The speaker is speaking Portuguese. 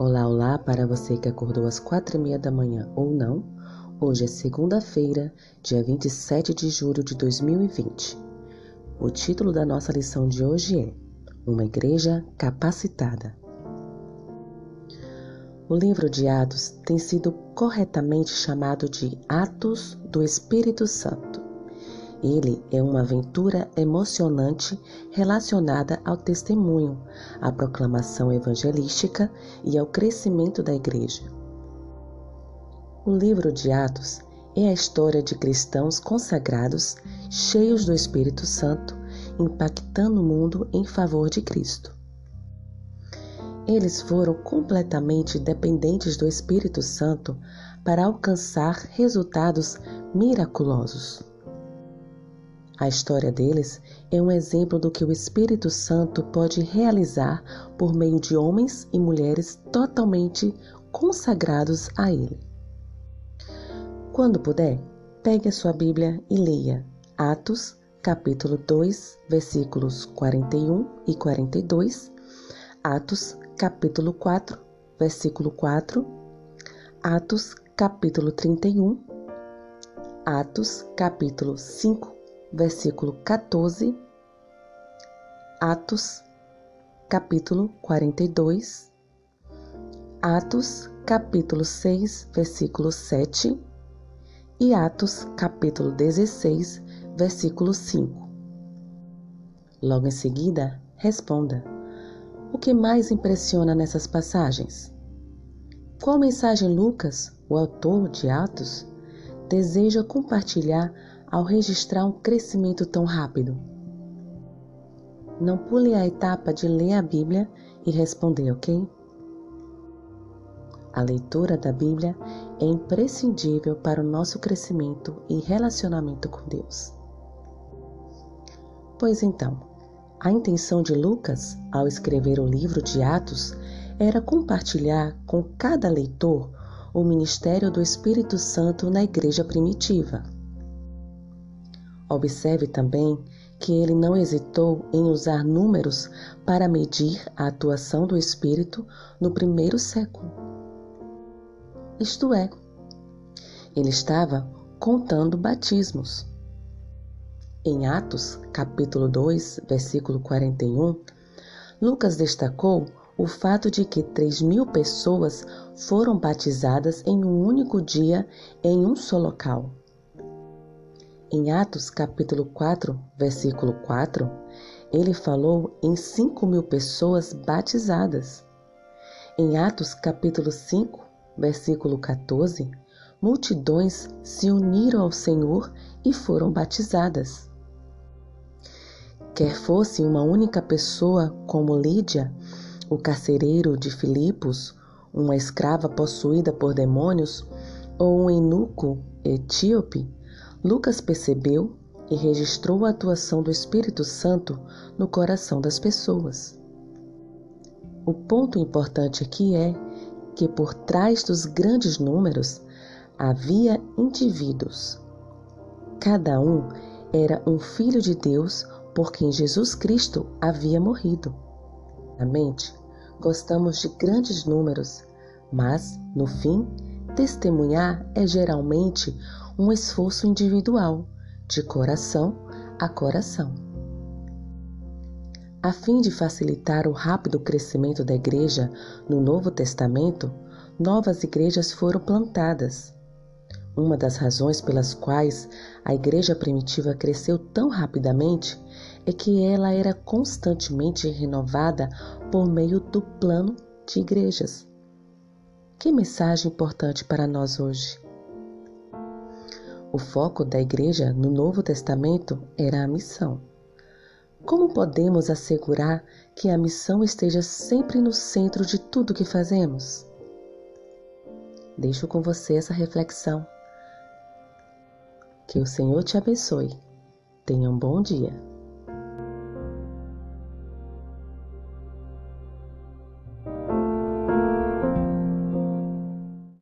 Olá, olá para você que acordou às quatro e meia da manhã ou não. Hoje é segunda-feira, dia 27 de julho de 2020. O título da nossa lição de hoje é Uma Igreja Capacitada. O livro de Atos tem sido corretamente chamado de Atos do Espírito Santo. Ele é uma aventura emocionante relacionada ao testemunho, à proclamação evangelística e ao crescimento da Igreja. O livro de Atos é a história de cristãos consagrados, cheios do Espírito Santo, impactando o mundo em favor de Cristo. Eles foram completamente dependentes do Espírito Santo para alcançar resultados miraculosos. A história deles é um exemplo do que o Espírito Santo pode realizar por meio de homens e mulheres totalmente consagrados a Ele. Quando puder, pegue a sua Bíblia e leia Atos, capítulo 2, versículos 41 e 42, Atos, capítulo 4, versículo 4, Atos, capítulo 31, Atos, capítulo 5, versículo 14, Atos, capítulo 42, Atos, capítulo 6, versículo 7 e Atos, capítulo 16, versículo 5. Logo em seguida, responda: O que mais impressiona nessas passagens? Qual mensagem Lucas, o autor de Atos, deseja compartilhar ao registrar um crescimento tão rápido? Não pule a etapa de ler a Bíblia e responder, ok? A leitura da Bíblia é imprescindível para o nosso crescimento e relacionamento com Deus. Pois então, a intenção de Lucas, ao escrever o livro de Atos, era compartilhar com cada leitor o ministério do Espírito Santo na igreja primitiva. Observe também que ele não hesitou em usar números para medir a atuação do Espírito no primeiro século. Isto é, ele estava contando batismos. Em Atos, capítulo 2, versículo 41, Lucas destacou o fato de que 3 mil pessoas foram batizadas em um único dia em um só local. Em Atos capítulo 4, versículo 4, ele falou em 5 mil pessoas batizadas. Em Atos capítulo 5, versículo 14, multidões se uniram ao Senhor e foram batizadas. Quer fosse uma única pessoa como Lídia, o carcereiro de Filipos, uma escrava possuída por demônios, ou um eunuco etíope, Lucas percebeu e registrou a atuação do Espírito Santo no coração das pessoas. O ponto importante aqui é que por trás dos grandes números havia indivíduos. Cada um era um filho de Deus por quem Jesus Cristo havia morrido. Na mente, gostamos de grandes números, mas, no fim, testemunhar é geralmente um esforço individual, de coração a coração. A fim de facilitar o rápido crescimento da igreja no Novo Testamento, novas igrejas foram plantadas. Uma das razões pelas quais a igreja primitiva cresceu tão rapidamente é que ela era constantemente renovada por meio do plano de igrejas. Que mensagem importante para nós hoje! O foco da igreja no Novo Testamento era a missão. Como podemos assegurar que a missão esteja sempre no centro de tudo que fazemos? Deixo com você essa reflexão. Que o Senhor te abençoe. Tenha um bom dia.